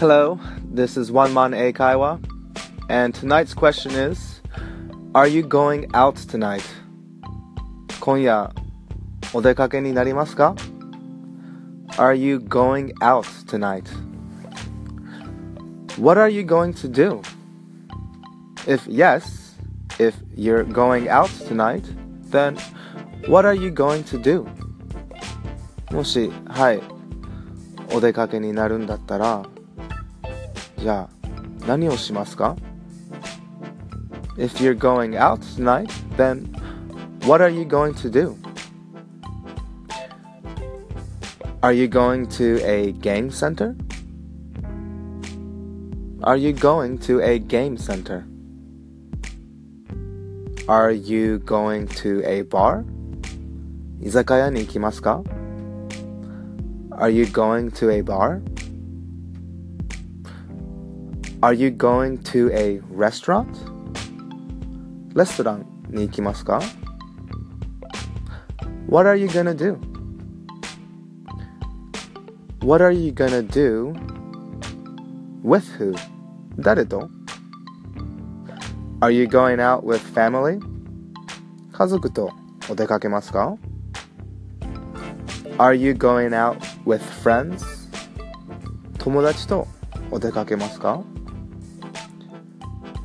Hello, this is Wanman Eikaiwa, and tonight's question is Are you going out tonight? 今夜お出かけになりますか Are you going out tonight? What are you going to do? If yes, if you're going out tonight, then what are you going to do? もし、はい、お出かけになるんだったら、じゃあ、何をしますか If you're going out tonight, then what are you going to do? Are you going to a game center? Are you going to a game center? Are you going to a bar? 居酒屋に行きますか Are you going to a bar? Are you going to a restaurant? レストランに行きますか What are you gonna do? What are you gonna do? With who? 誰と Are you going out with family? 家族とお出かけますか Are you going out with friends? 友達とお出かけますか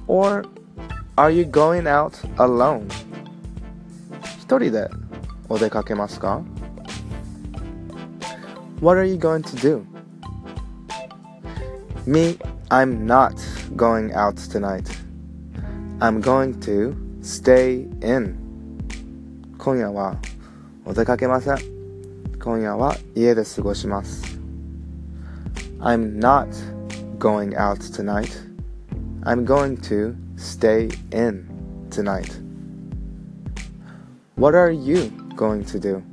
Or are you going out alone? 一人でお出かけますか What are you going to do? Me, I'm not going out tonight. I'm going to stay in. 今夜はお出かけません。今夜は家で過ごします。I'm not going out tonight. I'm going to stay in tonight. What are you going to do?